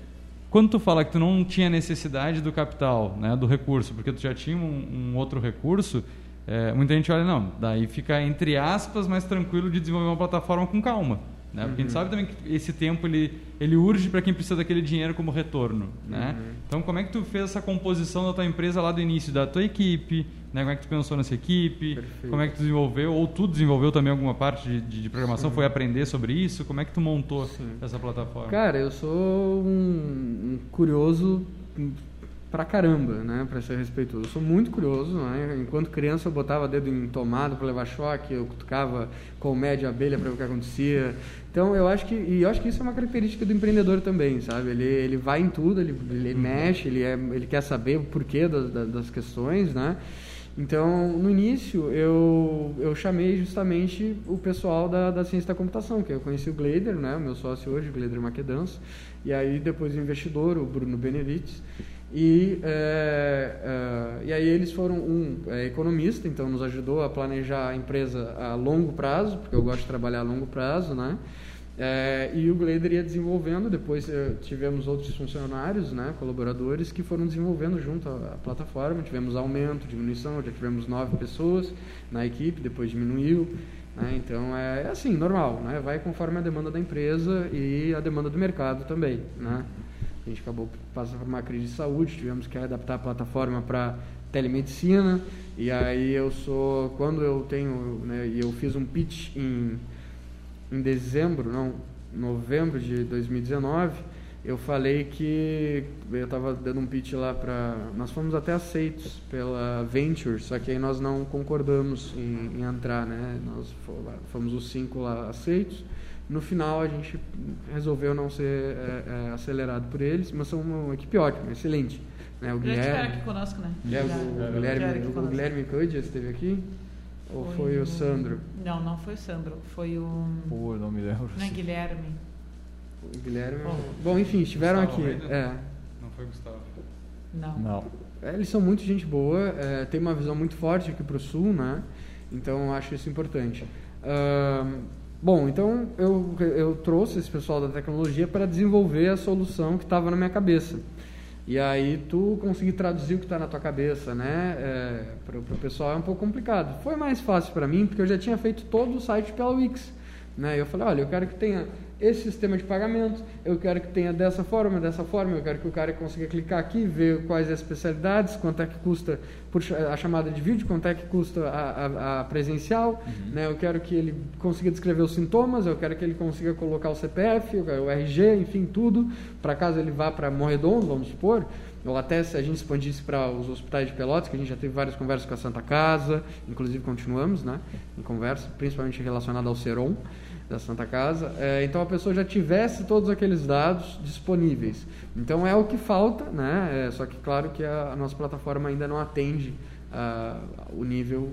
quando tu fala que tu não tinha necessidade do capital, né, do recurso, porque tu já tinha um, um outro recurso, é, muita gente olha, não, daí fica entre aspas mais tranquilo de desenvolver uma plataforma com calma. Né? Porque uhum. a gente sabe também que esse tempo ele, ele urge para quem precisa daquele dinheiro como retorno. Né? Uhum. Então, como é que tu fez essa composição da tua empresa lá do início, da tua equipe? Né? Como é que tu pensou nessa equipe? Perfeito. Como é que tu desenvolveu? Ou tu desenvolveu também alguma parte de, de programação? Sim. Foi aprender sobre isso? Como é que tu montou Sim. essa plataforma? Cara, eu sou um, um curioso pra caramba, né, para ser respeitoso. Eu sou muito curioso, né? Enquanto criança eu botava dedo em tomada para levar choque, eu cutucava colmédia abelha para ver o que acontecia. Então eu acho que e eu acho que isso é uma característica do empreendedor também, sabe? Ele ele vai em tudo, ele, ele uhum. mexe, ele é, ele quer saber o porquê das, das questões, né? Então, no início, eu, eu chamei justamente o pessoal da, da ciência da computação, que eu conheci o Glader, né, o meu sócio hoje, o Glader e aí depois o investidor, o Bruno Benevides, e, é, é, e aí eles foram um é, economista, então nos ajudou a planejar a empresa a longo prazo, porque eu gosto de trabalhar a longo prazo, né? É, e o Glader ia desenvolvendo, depois é, tivemos outros funcionários, né, colaboradores, que foram desenvolvendo junto à, plataforma. Tivemos aumento, diminuição, já tivemos nove pessoas na equipe, depois diminuiu. Né, então é, é assim, normal, né, vai conforme a demanda da empresa e a demanda do mercado também. Né. A gente acabou passando por uma crise de saúde, tivemos que adaptar a plataforma para telemedicina. E aí eu sou, quando eu tenho, né, e eu fiz um pitch em, em dezembro, não, novembro de 2019, eu falei que eu estava dando um pitch lá para. Nós fomos até aceitos pela Venture, só que aí nós não concordamos em, em entrar, né? Nós fomos os cinco lá aceitos. No final, a gente resolveu não ser é, é, acelerado por eles, mas são uma equipe ótima, excelente. Né? O Guilherme, aqui conosco, né? É, o, o, Guilherme, o, o Guilherme Cud esteve aqui? Ou foi, foi o Sandro? Não, não foi o Sandro. Foi o. Pô, não me lembro. Não é Guilherme. O Guilherme. Oh. Bom, enfim, estiveram Gustavo aqui. É. Não foi Gustavo. Não. Não. É, eles são muito gente boa, é, tem uma visão muito forte aqui para o sul, né? Então acho isso importante. Uh, Bom, então eu, eu trouxe esse pessoal da tecnologia para desenvolver a solução que estava na minha cabeça. E aí tu conseguir traduzir o que está na tua cabeça, né? É, para o pessoal é um pouco complicado. Foi mais fácil para mim porque eu já tinha feito todo o site pela Wix. Né? Eu falei, olha, eu quero que tenha esse sistema de pagamento, eu quero que tenha dessa forma, dessa forma, eu quero que o cara consiga clicar aqui, ver quais as especialidades, quanto é que custa a chamada de vídeo, quanto é que custa a, a, a presencial, uhum. né? eu quero que ele consiga descrever os sintomas, eu quero que ele consiga colocar o CPF, o RG, enfim, tudo, para caso ele vá para Morredondo, vamos supor, ou até se a gente expandisse para os hospitais de Pelotas, que a gente já teve várias conversas com a Santa Casa, inclusive continuamos né, em conversa, principalmente relacionada ao Seron da Santa Casa, é, então a pessoa já tivesse todos aqueles dados disponíveis. Então é o que falta, né? É, só que claro que a, a nossa plataforma ainda não atende uh, o nível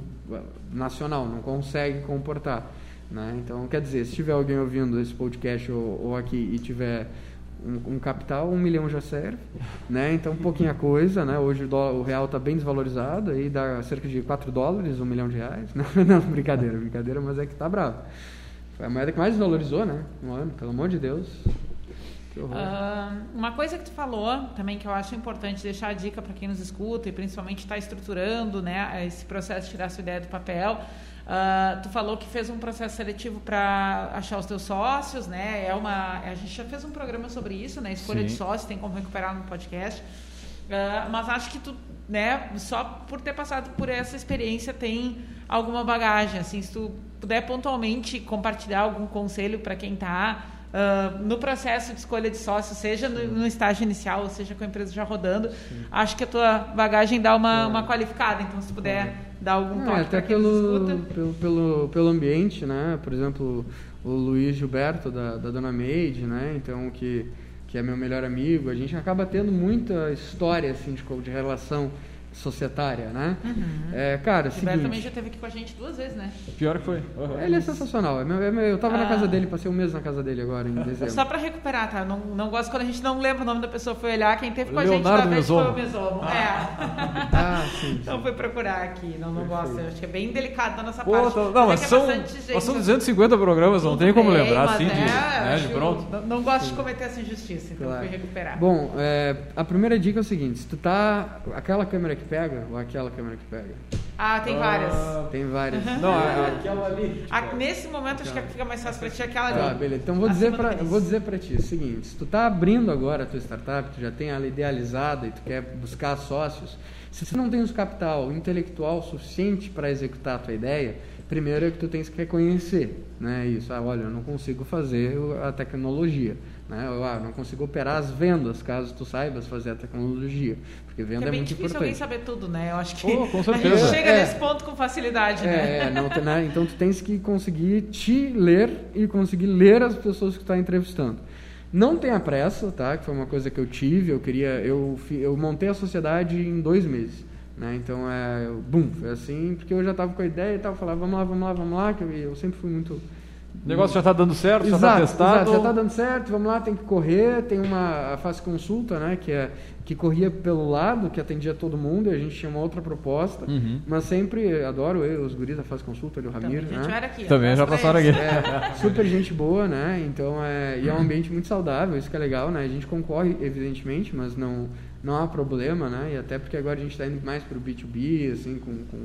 nacional, não consegue comportar. Né? Então, quer dizer, se tiver alguém ouvindo esse podcast ou, ou aqui e tiver um, um, capital, um milhão já serve, né? Então, pouquinha coisa, né? Hoje o, dólar, o real está bem desvalorizado, aí dá cerca de 4 dólares, um milhão de reais. Não, não, brincadeira, brincadeira, mas é que está bravo. Foi a moeda que mais desvalorizou, né? Um ano, pelo amor de Deus. Uh, uma coisa que tu falou também que eu acho importante deixar a dica para quem nos escuta e principalmente está estruturando né, esse processo de tirar sua ideia do papel. Uh, tu falou que fez um processo seletivo para achar os teus sócios, né? É uma, a gente já fez um programa sobre isso, né? Escolha Sim. de sócios, tem como recuperar no podcast. Uh, mas acho que tu, né? Só por ter passado por essa experiência tem alguma bagagem, assim, se tu puder pontualmente compartilhar algum conselho para quem está uh, no processo de escolha de sócio, seja no, no, estágio inicial, ou seja com a empresa já rodando, Sim. acho que a tua bagagem dá uma, é. uma qualificada. Então, se puder é. dar algum toque é, até pelo, pelo, pelo, pelo ambiente, né? Por exemplo, o Luiz Gilberto da, da Dona Made, né? Então, que que é meu melhor amigo, a gente acaba tendo muita história assim de, de relação societária, né? Uhum. É, cara, o seguinte... também já esteve aqui com a gente duas vezes, né? Pior que foi. Uhum. Ele é sensacional. É eu tava ah. na casa dele, passei um mês na casa dele agora, em dezembro. Só para recuperar, tá? Não, não gosto quando a gente não lembra o nome da pessoa, foi olhar. Quem teve com a gente da vez foi o Mesomo. Ah. É. Ah, sim, sim. Então foi procurar aqui. Não, não gosto. Eu acho que é bem delicado da nossa Pô, parte. Tô, não, mas são, mas são 250 programas, não tem como bem, lembrar assim de, é, né, de pronto. Não, não gosto sim. de cometer essa injustiça, então claro. fui recuperar. Bom, é, a primeira dica é o seguinte, se tu tá... Aquela câmera que pega, ou aquela câmera que pega? Ah, tem várias. Tem várias. Não, aquela ali. Tipo, nesse momento acho que fica mais fácil para ti aquela ali. Ah, beleza. Então vou dizer para vou dizer para ti o seguinte, se tu tá abrindo agora a tua startup, tu já tem ela idealizada e tu quer buscar sócios, se tu não tens capital intelectual suficiente para executar a tua ideia, primeiro é que tu tens que reconhecer, né? Isso, ah, olha, eu não consigo fazer a tecnologia. Né? Eu ah, não consigo operar as vendas, caso tu saibas fazer a tecnologia. Porque venda é, é muito difícil importante. alguém saber tudo, né? Eu acho que oh, com certeza. a gente chega é. nesse ponto com facilidade, é, né? É, não, né? Então tu tens que conseguir te ler e conseguir ler as pessoas que tu está entrevistando. Não tenha pressa, tá? Que foi uma coisa que eu tive. Eu queria, eu, eu montei a sociedade em dois meses. Né? Então é, bum, foi assim, porque eu já estava com a ideia e tal, falava, vamos lá, vamos lá, vamos lá, que eu, eu sempre fui muito o negócio já está dando certo, exato, já está testado. Exato, já está dando certo, vamos lá, tem que correr. Tem uma fase consulta, né, que, é, que corria pelo lado, que atendia todo mundo, e a gente tinha uma outra proposta. Uhum. Mas sempre, adoro eu, os guris da fase consulta, ali, o Ramiro. Também, né? aqui, Também já passaram aqui. É, super gente boa, né? Então, é, e é um ambiente muito saudável, isso que é legal, né? A gente concorre, evidentemente, mas não, não há problema, né? E até porque agora a gente está indo mais para o B2B, assim, com, com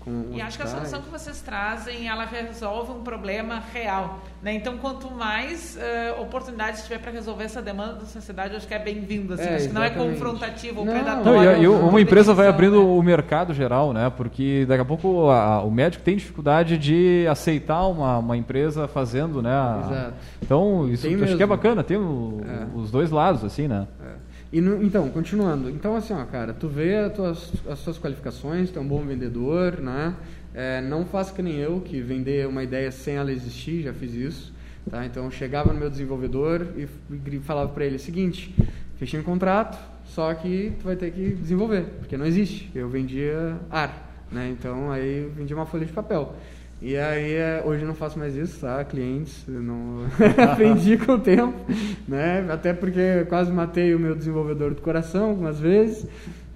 com e acho que a solução que vocês trazem, ela resolve um problema real. Né? Então, quanto mais uh, oportunidades tiver para resolver essa demanda da sociedade, acho que é bem-vindo. Assim. É, acho que não é confrontativo ou predatório. Não, e, e uma empresa vai abrindo o mercado geral, né? porque daqui a pouco a, o médico tem dificuldade de aceitar uma, uma empresa fazendo. Né? Exato. Então, isso tem acho mesmo. que é bacana, tem o, é. os dois lados, assim, né? É. E no, então, continuando. Então, assim, ó, cara, tu vê as tuas, as tuas qualificações, tu é um bom vendedor, né? É, não faça que nem eu, que vender uma ideia sem ela existir, já fiz isso. Tá? Então, chegava no meu desenvolvedor e, e falava para ele o seguinte, fechei um contrato, só que tu vai ter que desenvolver, porque não existe. Eu vendia ar, né? Então, aí eu vendia uma folha de papel. E aí, é, hoje não faço mais isso, tá? Clientes, eu não aprendi com o tempo, né? Até porque quase matei o meu desenvolvedor do coração algumas vezes,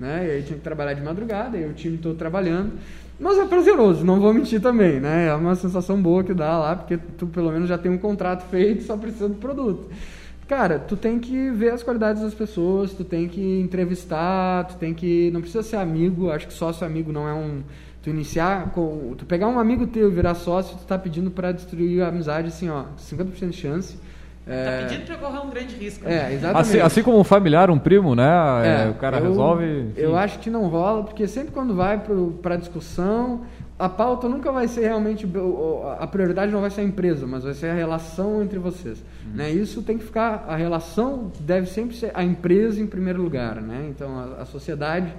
né? E aí tinha que trabalhar de madrugada, e o time todo trabalhando. Mas é prazeroso, não vou mentir também, né? É uma sensação boa que dá lá, porque tu pelo menos já tem um contrato feito, só precisa do produto. Cara, tu tem que ver as qualidades das pessoas, tu tem que entrevistar, tu tem que. Não precisa ser amigo, acho que sócio amigo não é um. Tu iniciar com. Tu pegar um amigo teu e virar sócio, tu tá pedindo para destruir a amizade, assim, ó, 50% de chance. É... Tá pedindo para correr um grande risco. É, né? exatamente. Assim, assim, como um familiar, um primo, né? É, o cara eu, resolve. Enfim. Eu acho que não rola, porque sempre quando vai para discussão, a pauta nunca vai ser realmente a prioridade não vai ser a empresa, mas vai ser a relação entre vocês, uhum. né? Isso tem que ficar a relação deve sempre ser a empresa em primeiro lugar, né? Então a, a sociedade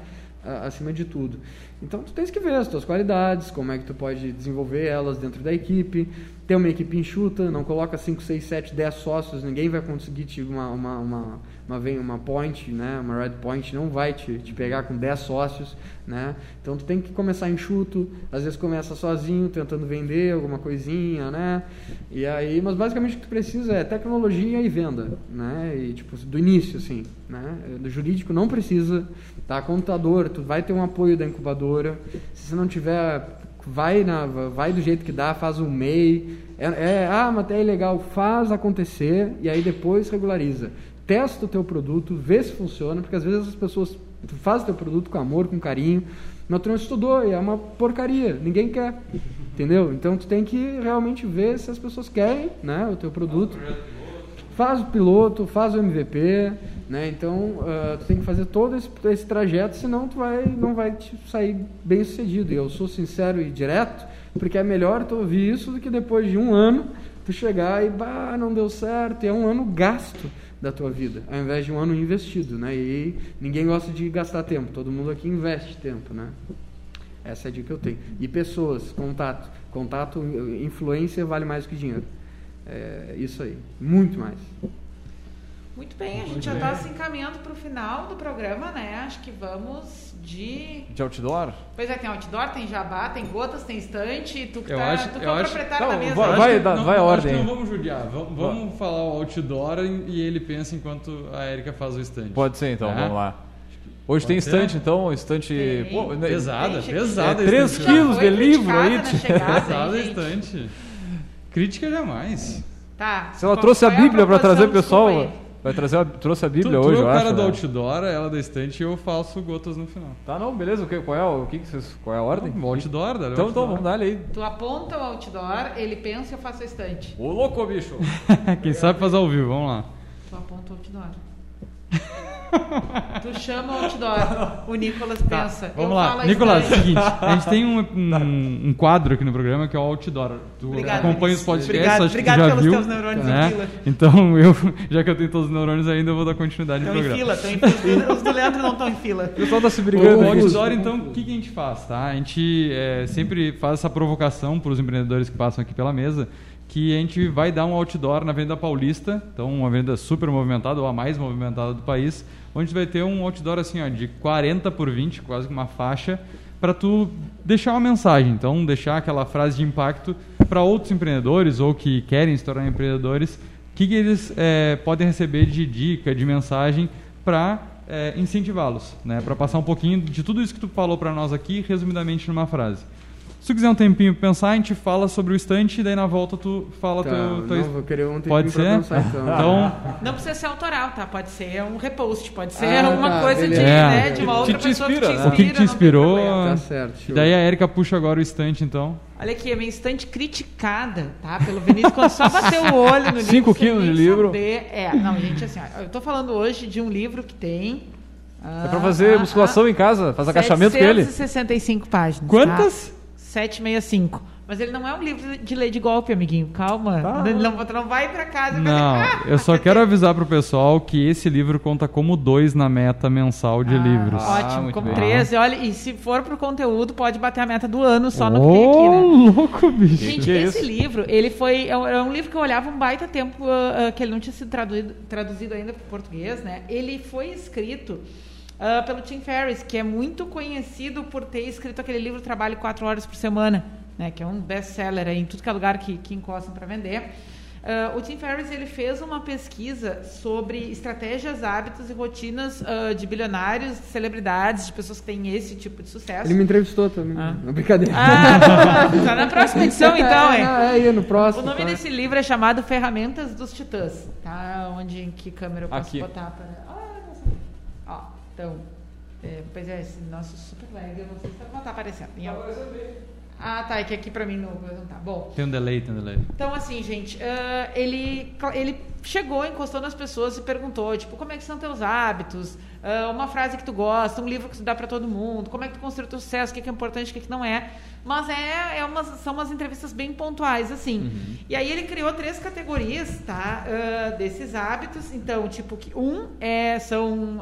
acima de tudo. Então tu tens que ver as tuas qualidades, como é que tu pode desenvolver elas dentro da equipe, ter uma equipe enxuta, não coloca 5, 6, 7, 10 sócios, ninguém vai conseguir te uma, uma, uma uma, uma point, né, uma red point, não vai te, te pegar com 10 sócios, né? Então tu tem que começar enxuto, às vezes começa sozinho, tentando vender alguma coisinha, né? E aí, mas basicamente o que tu precisa é tecnologia e venda, né? E tipo do início assim, né? Do jurídico não precisa, tá? Contador, tu vai ter um apoio da incubadora. Se você não tiver vai na vai do jeito que dá, faz um MEI, é, é ah, mas é legal, faz acontecer e aí depois regulariza testa o teu produto, vê se funciona, porque às vezes as pessoas fazem o teu produto com amor, com carinho, mas tu não estudou e é uma porcaria, ninguém quer, entendeu? Então tu tem que realmente ver se as pessoas querem, né, o teu produto. Faz o piloto, faz o MVP, né? Então uh, tu tem que fazer todo esse, esse trajeto, senão tu vai não vai te sair bem sucedido. E eu sou sincero e direto, porque é melhor tu ouvir isso do que depois de um ano tu chegar e bah, não deu certo, e é um ano gasto da tua vida, ao invés de um ano investido, né? E ninguém gosta de gastar tempo, todo mundo aqui investe tempo, né? Essa é a dica que eu tenho. E pessoas, contato. Contato, influência vale mais que dinheiro. É isso aí. Muito mais. Muito bem, a gente Muito já está se encaminhando para o final do programa, né? Acho que vamos de. De outdoor? Pois é, tem outdoor, tem jabá, tem gotas, tem estante. Tu que eu tá, acho, tu que é o proprietário da mesa. Vai, vai, não, vai a ordem. não vamos judiar. Vamos, vamos falar o outdoor e ele pensa enquanto a Erika faz o estante. Pode ser então, é? vamos lá. Hoje Pode tem estante, então, estante. Pô, né, pesada, tem, pesada. É, 3 quilos de livro aí. Pesada estante. Crítica jamais. Tá. Se ela trouxe a é Bíblia para trazer o pessoal. Vai trazer a, trouxe a Bíblia tu, hoje, tu é o cara acho, do né? outdoor, ela da estante e eu faço gotas no final. Tá, não, beleza. O que, qual, é, o que, que vocês, qual é a ordem? O outdoor, né? Então, então, vamos dar aí. Tu aponta o outdoor, ele pensa e eu faço a estante. Ô, louco, bicho! Quem sabe faz ao vivo, vamos lá. Tu aponta o outdoor. tu chama o outdoor. O Nicolas tá, pensa. Vamos eu lá. Nicolas, seguinte, a gente tem um, um, um, quadro aqui no programa que é o outdoor. Tu Obrigado, acompanha os podcasts, obrigado, acho obrigado que já pelos viu. Teus neurônios né? em fila. Então, eu, já que eu tenho todos os neurônios ainda, eu vou dar continuidade no programa. Estão em fila, estão em fila. Os do Leandro não estão em fila. O pessoal tá se brigando. O outdoor, então, o que, que a gente faz? Tá? A gente é, sempre faz essa provocação para os empreendedores que passam aqui pela mesa que a gente vai dar um outdoor na Venda Paulista, então uma venda super movimentada, ou a mais movimentada do país, onde vai ter um outdoor assim, ó, de 40 por 20, quase uma faixa, para tu deixar uma mensagem. Então, deixar aquela frase de impacto para outros empreendedores ou que querem se tornar empreendedores, o que, que eles é, podem receber de dica, de mensagem para é, incentivá-los, né? para passar um pouquinho de tudo isso que tu falou para nós aqui, resumidamente numa frase. Se tu quiser um tempinho pra pensar, a gente fala sobre o estante e daí na volta tu fala tá, teu, teu... Não, vou querer um tempinho pode ser? Pensar, então. então. Não precisa ser autoral, tá? Pode ser um repost, pode ser ah, alguma tá, coisa de, né, de uma outra te pessoa inspira, que te inspira. Né? O que, que te inspirou? Tá certo. Show. Daí a Erika puxa agora o estante, então. Olha aqui, a minha estante criticada, tá? Pelo Vinícius, quando só bateu o olho no livro. 5 quilos de livro. Saber. É, não, gente, assim, ó, eu tô falando hoje de um livro que tem é pra fazer ah, musculação ah, em casa, faz agachamento com ele. 765 páginas. Quantas? Tá? 765. Mas ele não é um livro de lei de golpe, amiguinho. Calma. Tá. Não, não vai para casa. Não, ah, eu só quero avisar pro pessoal que esse livro conta como dois na meta mensal de ah, livros. Ótimo, ah, como bem. 13. Olha, e se for pro conteúdo, pode bater a meta do ano só no oh, que tem aqui, né? louco, bicho. Gente, que esse isso? livro, ele foi... É um, é um, livro que eu olhava um baita tempo uh, que ele não tinha sido traduzido, traduzido ainda para português, né? Ele foi escrito... Uh, pelo Tim Ferriss, que é muito conhecido por ter escrito aquele livro Trabalho quatro horas por semana, né, que é um best-seller em tudo que é lugar que, que encostam para vender. Uh, o Tim Ferriss ele fez uma pesquisa sobre estratégias, hábitos e rotinas uh, de bilionários, de celebridades, de pessoas que têm esse tipo de sucesso. Ele me entrevistou também. Ah. Não, brincadeira. Ah, tá na próxima edição então, é. É, é, no próximo. O nome tá. desse livro é chamado Ferramentas dos Titãs. Tá? Onde, em que câmera eu posso Aqui. botar? Para... Então... É, pois é, esse nosso super lag, eu não sei se tá, tá aparecendo. Tá aparecendo ah, tá. É que aqui pra mim não, não tá. Bom. Tem um delay, tem um delay. Então, assim, gente, uh, ele, ele chegou, encostou nas pessoas e perguntou, tipo, como é que são teus hábitos? Uh, uma frase que tu gosta, um livro que tu dá para todo mundo, como é que tu construiu teu sucesso, o que é, importante, o que, é que não é. Mas é, é umas, são umas entrevistas bem pontuais, assim. Uhum. E aí ele criou três categorias, tá? Uh, desses hábitos. Então, tipo, um é, são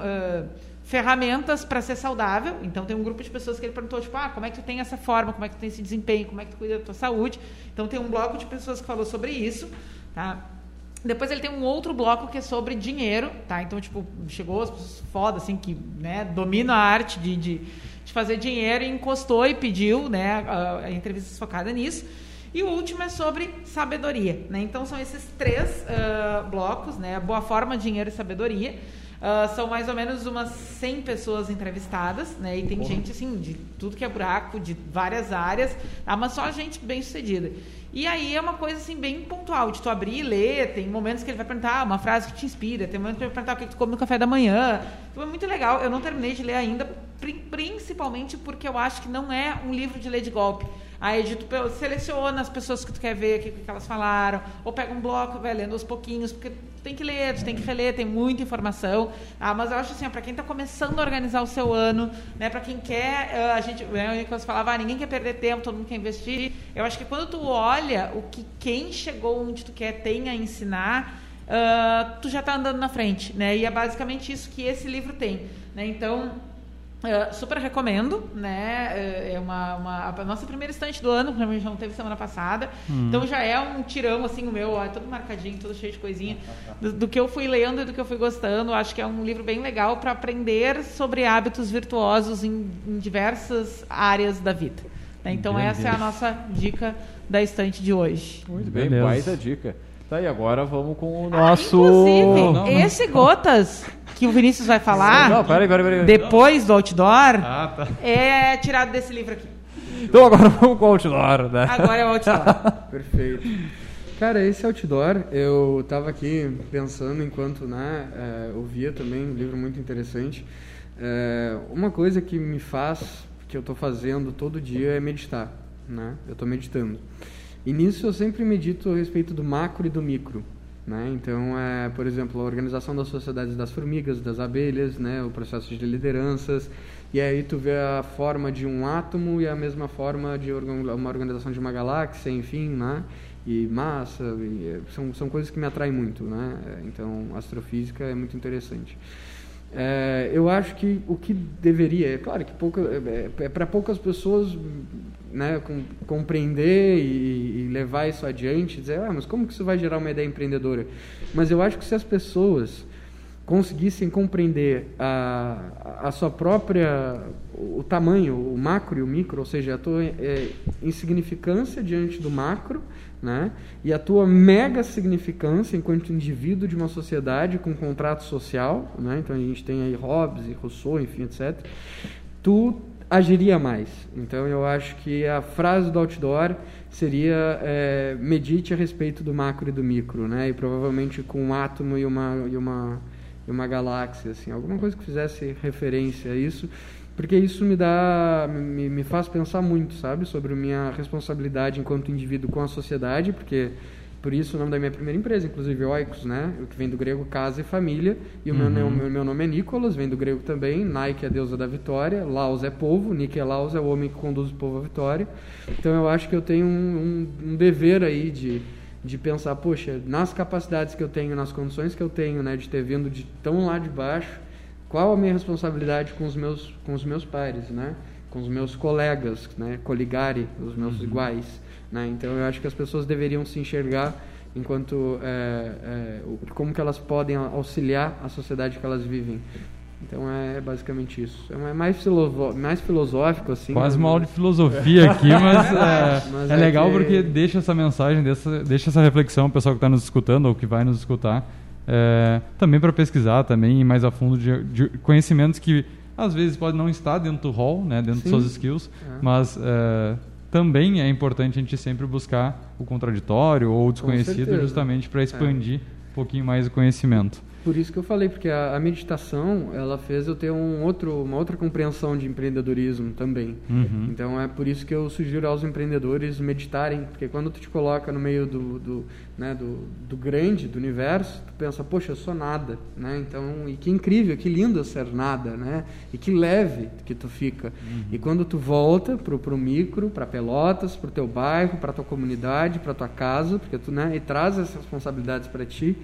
ferramentas para ser saudável. Então tem um grupo de pessoas que ele perguntou, tipo, ah, como é que tu tem essa forma, como é que tu tem esse desempenho, como é que tu cuida da tua saúde. Então tem um bloco de pessoas que falou sobre isso, tá? Depois ele tem um outro bloco que é sobre dinheiro, tá? Então, tipo, chegou as pessoas foda, assim, que né, domina a arte de, de, de fazer dinheiro e encostou e pediu, né, a, a entrevista focada nisso. E o último é sobre sabedoria, né? Então são esses três uh, blocos, né? Boa forma, dinheiro e sabedoria. Uh, são mais ou menos umas 100 pessoas entrevistadas, né? E tem Porra. gente, assim, de tudo que é buraco, de várias áreas, tá? mas só gente bem sucedida. E aí é uma coisa, assim, bem pontual, de tu abrir e ler, tem momentos que ele vai perguntar uma frase que te inspira, tem momentos que ele vai perguntar o que tu come no café da manhã. Então é muito legal. Eu não terminei de ler ainda, principalmente porque eu acho que não é um livro de ler de golpe. Aí tu seleciona as pessoas que tu quer ver, o que, que elas falaram, ou pega um bloco, vai lendo aos pouquinhos, porque tu tem que ler, tu tem que reler, tem muita informação. Ah, mas eu acho assim, para quem está começando a organizar o seu ano, né, para quem quer, eh, a gente, né, você falava, ah, ninguém quer perder tempo, todo mundo quer investir. Eu acho que quando tu olha o que quem chegou onde tu quer tem a ensinar, uh, tu já está andando na frente, né? E é basicamente isso que esse livro tem, né? Então Uh, super recomendo, né? É, é uma, uma, a nossa primeira estante do ano, que a gente não teve semana passada. Hum. Então já é um tirão, assim, o meu, ó, todo marcadinho, todo cheio de coisinha. Do, do, que eu fui lendo e do que eu fui gostando. Acho que é um livro bem legal para aprender sobre hábitos virtuosos em, em diversas áreas da vida. Né? Então, essa é a nossa dica da estante de hoje. Muito bem, Beleza. baita dica. Tá, e agora vamos com o ah, nosso. Ah, inclusive, não, não. esse Gotas que o Vinícius vai falar não, peraí, peraí, peraí. depois do outdoor ah, tá. é tirado desse livro aqui. Então agora vamos com o outdoor, né? Agora é o outdoor. Perfeito. Cara, esse outdoor, eu tava aqui pensando enquanto né, é, ouvia também, um livro muito interessante. É, uma coisa que me faz, que eu estou fazendo todo dia é meditar, né? Eu estou meditando. E nisso eu sempre medito a respeito do macro e do micro. Né? Então, é, por exemplo, a organização das sociedades das formigas, das abelhas, né? o processo de lideranças, e aí tu vê a forma de um átomo e a mesma forma de uma organização de uma galáxia, enfim, né? e massa, e, são, são coisas que me atraem muito. Né? Então, astrofísica é muito interessante. É, eu acho que o que deveria, é claro que pouca, é, é para poucas pessoas né, com, compreender e, e, levar isso adiante, dizer, ah, mas como que isso vai gerar uma ideia empreendedora? Mas eu acho que se as pessoas conseguissem compreender a, a sua própria o tamanho, o macro e o micro, ou seja, a tua é, insignificância diante do macro, né? E a tua mega significância enquanto indivíduo de uma sociedade com um contrato social, né? Então a gente tem aí Hobbes e Rousseau, enfim, etc. Tu agiria mais. Então eu acho que a frase do outdoor seria é, medite a respeito do macro e do micro, né? E provavelmente com um átomo e uma e uma e uma galáxia, assim, alguma coisa que fizesse referência a isso, porque isso me dá, me, me faz pensar muito, sabe, sobre minha responsabilidade enquanto indivíduo com a sociedade, porque por isso o nome da minha primeira empresa, inclusive Oikos, né? Que vem do grego casa e família. E o uhum. meu, meu, meu nome é Nicolas, vem do grego também. Nike é a deusa da vitória. Laos é povo. Nikelaus é o homem que conduz o povo à vitória. Então eu acho que eu tenho um, um, um dever aí de, de pensar, poxa, nas capacidades que eu tenho, nas condições que eu tenho, né? De ter vindo de tão lá de baixo, qual a minha responsabilidade com os meus, com os meus pares, né? Com os meus colegas, né? Coligare, os meus uhum. iguais. Né? Então eu acho que as pessoas deveriam se enxergar enquanto é, é, como que elas podem auxiliar a sociedade que elas vivem Então é basicamente isso. É mais, mais filosófico, assim. Quase uma aula de filosofia aqui, mas, é, mas é, é, legal que... porque deixa essa mensagem, deixa, deixa essa reflexão, o pessoal que está nos escutando ou que vai nos escutar, é, também para pesquisar, também mais a fundo de, de, conhecimentos que às vezes pode não estar dentro do hall, né, dentro Sim. suas skills, é. mas é, também é importante a gente sempre buscar o contraditório ou o desconhecido justamente para expandir um pouquinho mais o conhecimento. Por isso que eu falei, porque a, a, meditação, ela fez eu ter um outro, uma outra compreensão de empreendedorismo também. Uhum. Então é por isso que eu sugiro aos empreendedores meditarem, porque quando tu te coloca no meio do, do, né, do, do grande, do universo, tu pensa, poxa, eu sou nada, né? Então, e que incrível, que lindo ser nada, né? E que leve que tu fica. Uhum. E quando tu volta pro, pro micro, para Pelotas, pro teu bairro, para tua comunidade, para tua casa, porque tu, né, e traz essas responsabilidades para ti,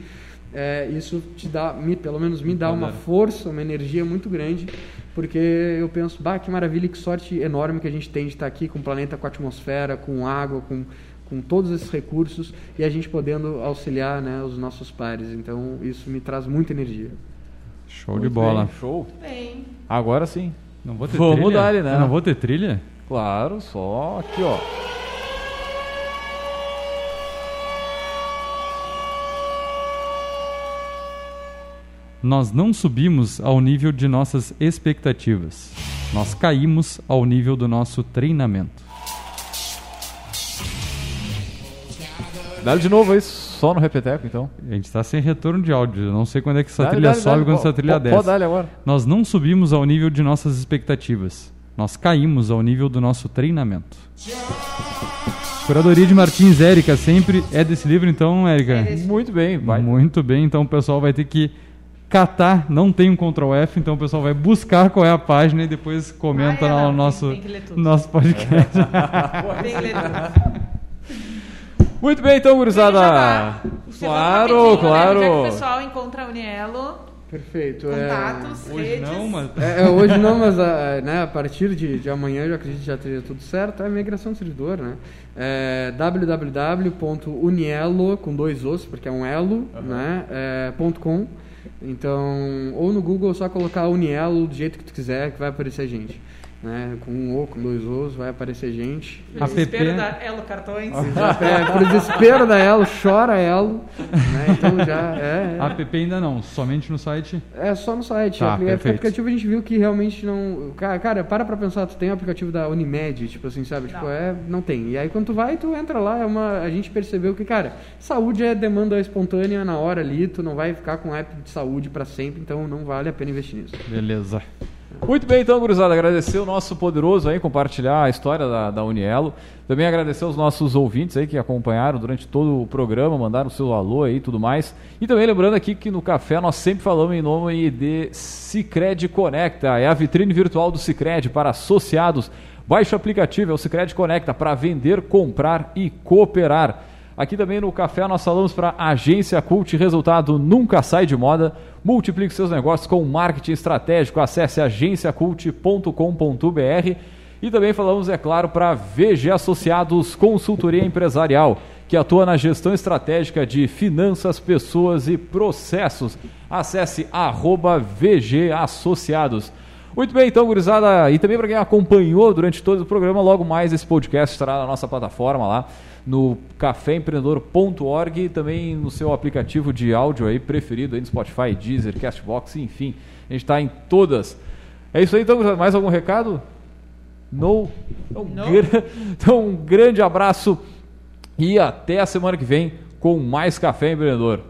é, isso te dá, me, pelo menos me dá uma força, uma energia muito grande, porque eu penso, bah, que maravilha, que sorte enorme que a gente tem de estar aqui com o planeta, com a atmosfera, com água, com, com todos esses recursos e a gente podendo auxiliar né, os nossos pares. Então, isso me traz muita energia. Show muito de bola. Bem, show. Bem. Agora sim. Não vou ter Vamos trilha? mudar ele, né? Eu não vou ter trilha? Claro, só aqui, ó. Nós não subimos ao nível de nossas expectativas. Nós caímos ao nível do nosso treinamento. Dá de novo aí, só no repeteco, então. A gente está sem retorno de áudio. Eu não sei quando é que essa dale, trilha dale, sobe e quando essa trilha desce. Pode agora. Nós não subimos ao nível de nossas expectativas. Nós caímos ao nível do nosso treinamento. Curadoria de Martins, Érica, sempre é desse livro, então, Érica? É Muito bem, vai. Muito bem, então o pessoal vai ter que catar, não tem um Ctrl F, então o pessoal vai buscar qual é a página e depois comenta ah, é, no nosso, nosso podcast. tem que ler tudo. Muito bem, então, gurizada. Claro, claro. Onde é que o pessoal encontra a Unielo? Perfeito. Contatos, é... Hoje redes. não, mas... É, é, hoje não, mas a, né, a partir de, de amanhã, eu acredito que já esteja tudo certo, é migração de servidor, né? É www.unielo, com dois os, porque é um elo, uhum. né? É, ponto .com. Então, ou no Google, só colocar Unielo do jeito que tu quiser, que vai aparecer a gente né? Com um O, com dois Os, vai aparecer gente. Pro desespero da Elo Cartões. É, pro desespero da Elo, chora Elo. Né? Então já é, é. App ainda não, somente no site? É, só no site. Tá, o aplicativo a gente viu que realmente não. Cara, cara, para pra pensar, tu tem o aplicativo da Unimed, tipo assim, sabe? Tipo, não. é. Não tem. E aí quando tu vai, tu entra lá, é uma. A gente percebeu que, cara, saúde é demanda espontânea na hora ali, tu não vai ficar com app de saúde para sempre, então não vale a pena investir nisso. Beleza. Muito bem, então, gurizada, agradecer o nosso poderoso aí, compartilhar a história da, da Unielo. Também agradecer os nossos ouvintes aí que acompanharam durante todo o programa, mandaram seu alô aí e tudo mais. E também lembrando aqui que no café nós sempre falamos em nome de Cicred Conecta, é a vitrine virtual do Cicred para associados. Baixe o aplicativo, é o Cicred Conecta, para vender, comprar e cooperar. Aqui também no Café nós falamos para Agência Cult, resultado nunca sai de moda. Multiplique seus negócios com marketing estratégico. Acesse agenciacult.com.br. E também falamos, é claro, para VG Associados Consultoria Empresarial, que atua na gestão estratégica de finanças, pessoas e processos. Acesse arroba VG Associados. Muito bem, então, gurizada, e também para quem acompanhou durante todo o programa, logo mais esse podcast estará na nossa plataforma lá no caféempreendedor.org e também no seu aplicativo de áudio aí preferido aí no Spotify, Deezer, Castbox, enfim. A gente está em todas. É isso aí, então, mais algum recado? No. Então, no. então, um grande abraço e até a semana que vem com mais Café Empreendedor.